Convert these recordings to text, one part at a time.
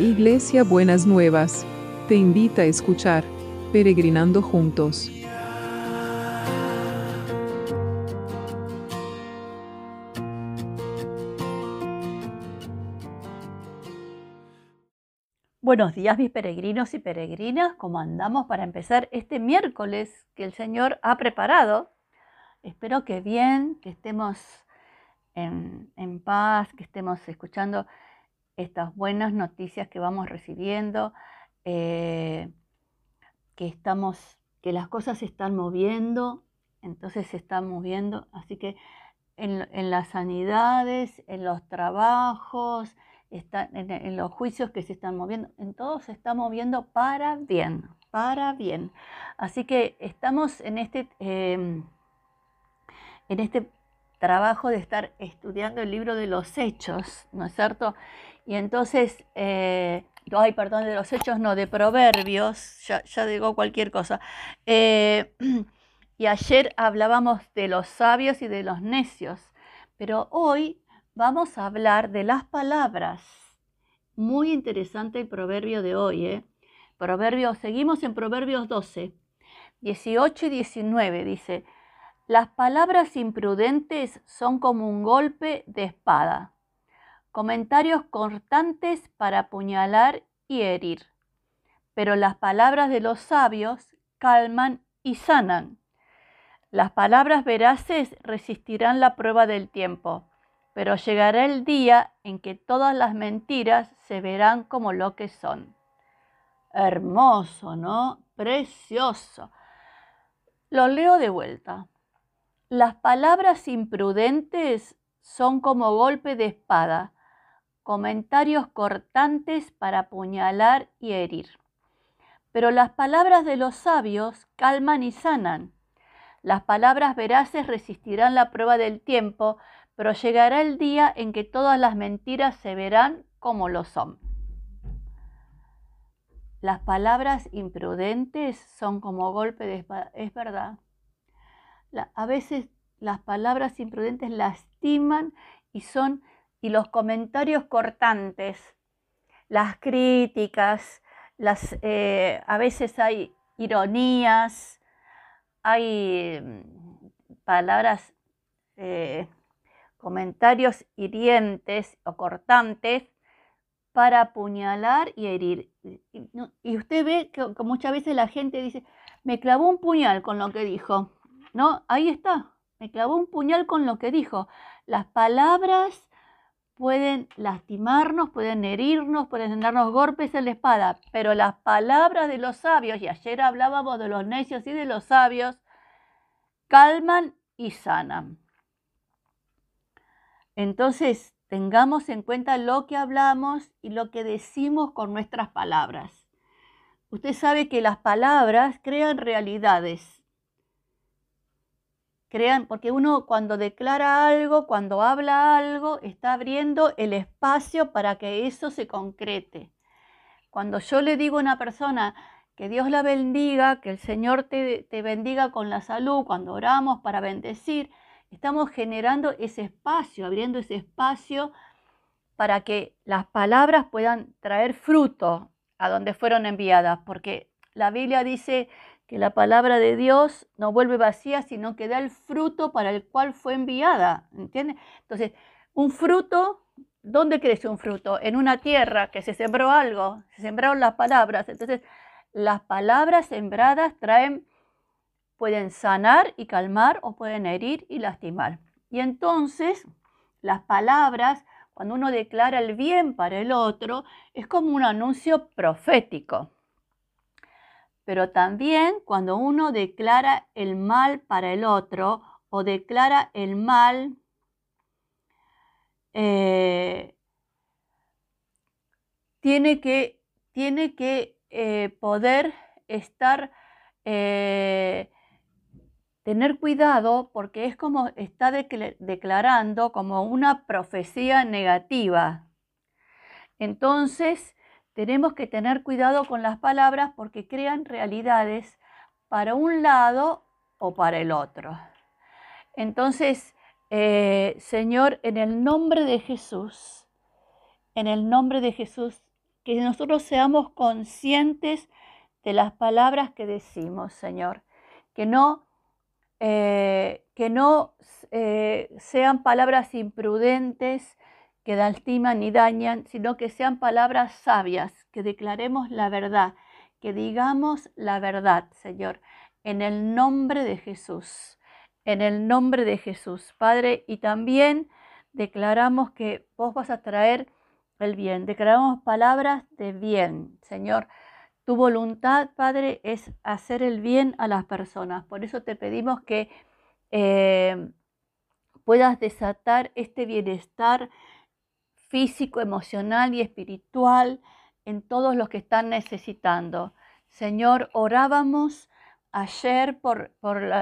Iglesia Buenas Nuevas, te invita a escuchar Peregrinando Juntos. Buenos días mis peregrinos y peregrinas, ¿cómo andamos para empezar este miércoles que el Señor ha preparado? Espero que bien, que estemos en, paz, que estemos escuchando estas buenas noticias que vamos recibiendo, eh, que estamos, que las cosas se están moviendo, entonces se están moviendo, así que en, en las sanidades, en los trabajos, está, en, los juicios que se están moviendo, en todo se está moviendo para bien, para bien. Así que estamos en este, em, en este trabajo de estar estudiando el libro de los hechos, ¿no es cierto? Y entonces, eh, ay, perdón, de los hechos, no, de proverbios, ya, digo cualquier cosa. Eh, y ayer hablábamos de los sabios y de los necios, pero hoy vamos a hablar de las palabras. Muy interesante el proverbio de hoy, ¿eh? Proverbios, seguimos en Proverbios 12, 18 y 19, dice, las palabras imprudentes son como un golpe de espada, comentarios cortantes para apuñalar y herir, pero las palabras de los sabios calman y sanan. Las palabras veraces resistirán la prueba del tiempo pero llegará el día en que todas las mentiras se verán como lo que son. Hermoso, ¿no? Precioso. Lo leo de vuelta. Las palabras imprudentes son como golpe de espada, comentarios cortantes para apuñalar y herir. Pero las palabras de los sabios calman y sanan. Las palabras veraces resistirán la prueba del tiempo, pero llegará el día en que todas las mentiras se verán como lo son. Las palabras imprudentes son como golpe de espada. Es verdad. A veces las palabras imprudentes lastiman y son y los comentarios cortantes, las críticas, las, eh, a veces hay ironías, hay mm, palabras eh, comentarios hirientes o cortantes para apuñalar y herir. Y usted ve que, muchas veces la gente dice, me clavó un puñal con lo que dijo. No, ahí está, me clavó un puñal con lo que dijo. Las palabras pueden lastimarnos, pueden herirnos, pueden darnos golpes en la espada, pero las palabras de los sabios, y ayer hablábamos de los necios y de los sabios, calman y sanan. Entonces, tengamos en cuenta lo que hablamos y lo que decimos con nuestras palabras. Usted sabe que las palabras crean realidades. Crean, porque uno cuando declara algo, cuando habla algo, está abriendo el espacio para que eso se concrete. Cuando yo le digo a una persona que Dios la bendiga, que el Señor te, te bendiga con la salud, cuando oramos para bendecir, Estamos generando ese espacio, abriendo ese espacio para que las palabras puedan traer fruto a donde fueron enviadas, porque la Biblia dice que la palabra de Dios no vuelve vacía, sino que da el fruto para el cual fue enviada, ¿entiendes? Entonces, un fruto, ¿dónde crece un fruto? En una tierra que se sembró algo, se sembraron las palabras. Entonces, las palabras sembradas traen pueden sanar y calmar o pueden herir y lastimar. Y entonces las palabras, cuando uno declara el bien para el otro, es como un anuncio profético. Pero también cuando uno declara el mal para el otro o declara el mal, eh, tiene que, tiene que eh, poder estar eh, tener cuidado porque es como está declarando como una profecía negativa. Entonces, tenemos que tener cuidado con las palabras porque crean realidades para un lado o para el otro. Entonces, eh, Señor, en el nombre de Jesús, en el nombre de Jesús, que nosotros seamos conscientes de las palabras que decimos, Señor, que no, eh, que no eh, sean palabras imprudentes que lastiman y dañan, sino que sean palabras sabias, que declaremos la verdad, que digamos la verdad, Señor, en el nombre de Jesús, en el nombre de Jesús, Padre, y también declaramos que vos vas a traer el bien, declaramos palabras de bien, Señor. Tu voluntad, Padre, es hacer el bien a las personas. Por eso te pedimos que eh, puedas desatar este bienestar físico, emocional y espiritual en todos los que están necesitando. Señor, orábamos ayer por,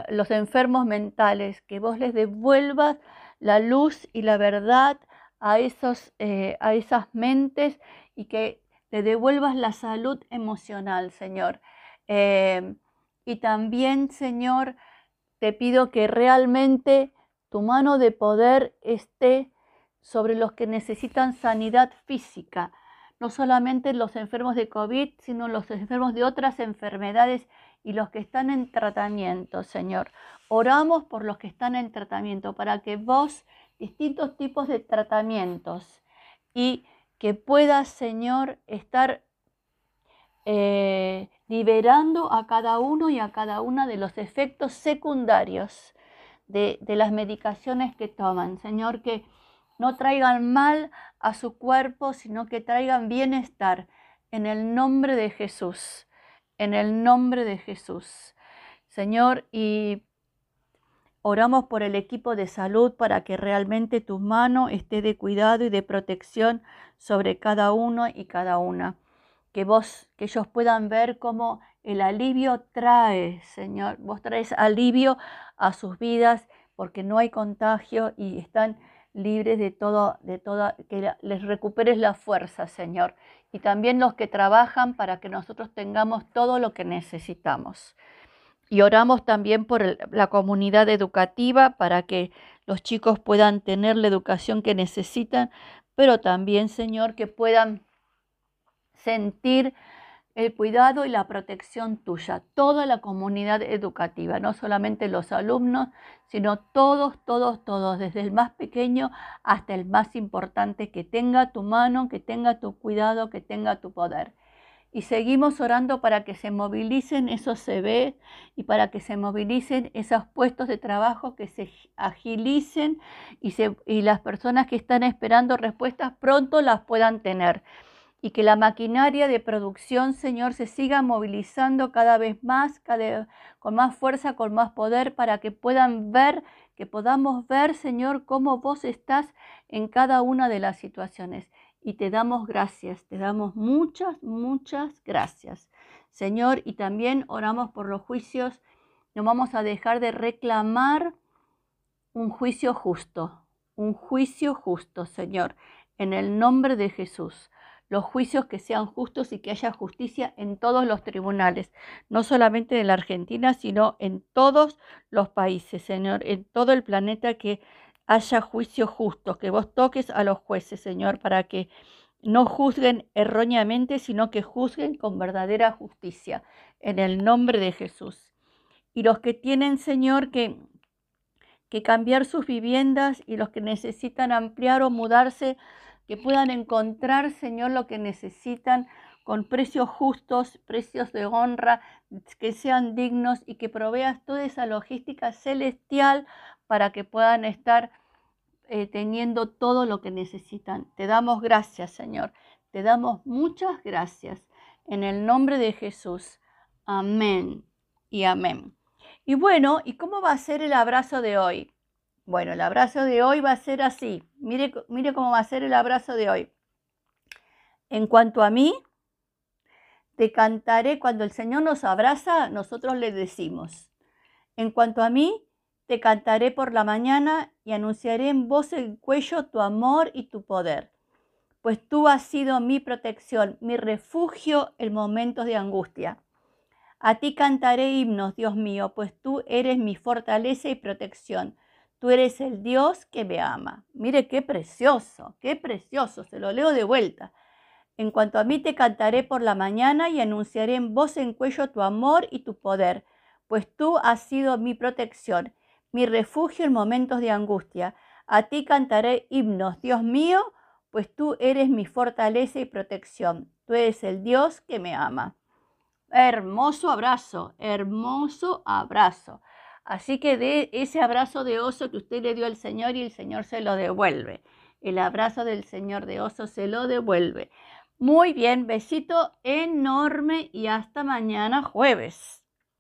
los enfermos mentales, que vos les devuelvas la luz y la verdad a, esos, eh, a esas mentes y que te devuelvas la salud emocional, Señor. Eh, y también, Señor, te pido que realmente tu mano de poder esté sobre los que necesitan sanidad física, no solamente los enfermos de COVID, sino los enfermos de otras enfermedades y los que están en tratamiento, Señor. Oramos por los que están en tratamiento, para que vos, distintos tipos de tratamientos, y que puedas, Señor, estar eh, liberando a cada uno y a cada una de los efectos secundarios de, de las medicaciones que toman. Señor, que no traigan mal a su cuerpo, sino que traigan bienestar en el nombre de Jesús en el nombre de Jesús. Señor, y oramos por el equipo de salud para que realmente tu mano esté de cuidado y de protección sobre cada uno y cada una. Que vos, que ellos puedan ver cómo el alivio trae, Señor. Vos traes alivio a sus vidas porque no hay contagio y están libres de todo, de toda, que les recuperes la fuerza, Señor y también los que trabajan para que nosotros tengamos todo lo que necesitamos. Y oramos también por la comunidad educativa para que los chicos puedan tener la educación que necesitan, pero también, Señor, que puedan sentir el cuidado y la protección tuya, toda la comunidad educativa, no solamente los alumnos, sino todos, todos, todos, desde el más pequeño hasta el más importante, que tenga tu mano, que tenga tu cuidado, que tenga tu poder. Y seguimos orando para que se movilicen esos CV y para que se movilicen esos puestos de trabajo, que se agilicen y las personas que están esperando respuestas pronto las puedan tener y que la maquinaria de producción, Señor, se siga movilizando cada vez más, con más fuerza, con más poder, para que puedan ver, que podamos ver, Señor, cómo vos estás en cada una de las situaciones. Y te damos gracias, te damos muchas, muchas gracias, Señor. Y también oramos por los juicios. No vamos a dejar de reclamar un juicio justo, un juicio justo, Señor, en el nombre de Jesús los juicios que sean justos y que haya justicia en todos los tribunales, no solamente de la Argentina, sino en todos los países, Señor, en todo el planeta que haya juicios justos, que vos toques a los jueces, Señor, para que no juzguen erróneamente, sino que juzguen con verdadera justicia, en el nombre de Jesús. Y los que tienen, Señor, que, que cambiar sus viviendas y los que necesitan ampliar o mudarse, que puedan encontrar, Señor, lo que necesitan con precios justos, precios de honra, que sean dignos y que proveas toda esa logística celestial para que puedan estar eh, teniendo todo lo que necesitan. Te damos gracias, Señor. Te damos muchas gracias. En el nombre de Jesús. Amén y amén. Y bueno, ¿y cómo va a ser el abrazo de hoy? Bueno, el abrazo de hoy va a ser así. Mire, mire cómo va a ser el abrazo de hoy. En cuanto a mí, te cantaré cuando el Señor nos abraza, nosotros le decimos. En cuanto a mí, te cantaré por la mañana y anunciaré en voz el cuello tu amor y tu poder. Pues tú has sido mi protección, mi refugio en momentos de angustia. A ti cantaré himnos, Dios mío, pues tú eres mi fortaleza y protección. Tú eres el Dios que me ama. Mire qué precioso, qué precioso. Se lo leo de vuelta. En cuanto a mí te cantaré por la mañana y anunciaré en voz en cuello tu amor y tu poder, pues tú has sido mi protección, mi refugio en momentos de angustia. A ti cantaré himnos, Dios mío, pues tú eres mi fortaleza y protección. Tú eres el Dios que me ama. Hermoso abrazo, hermoso abrazo. Así que de ese abrazo de oso que usted le dio al Señor y el Señor se lo devuelve. El abrazo del Señor de oso se lo devuelve. Muy bien, besito enorme y hasta mañana jueves.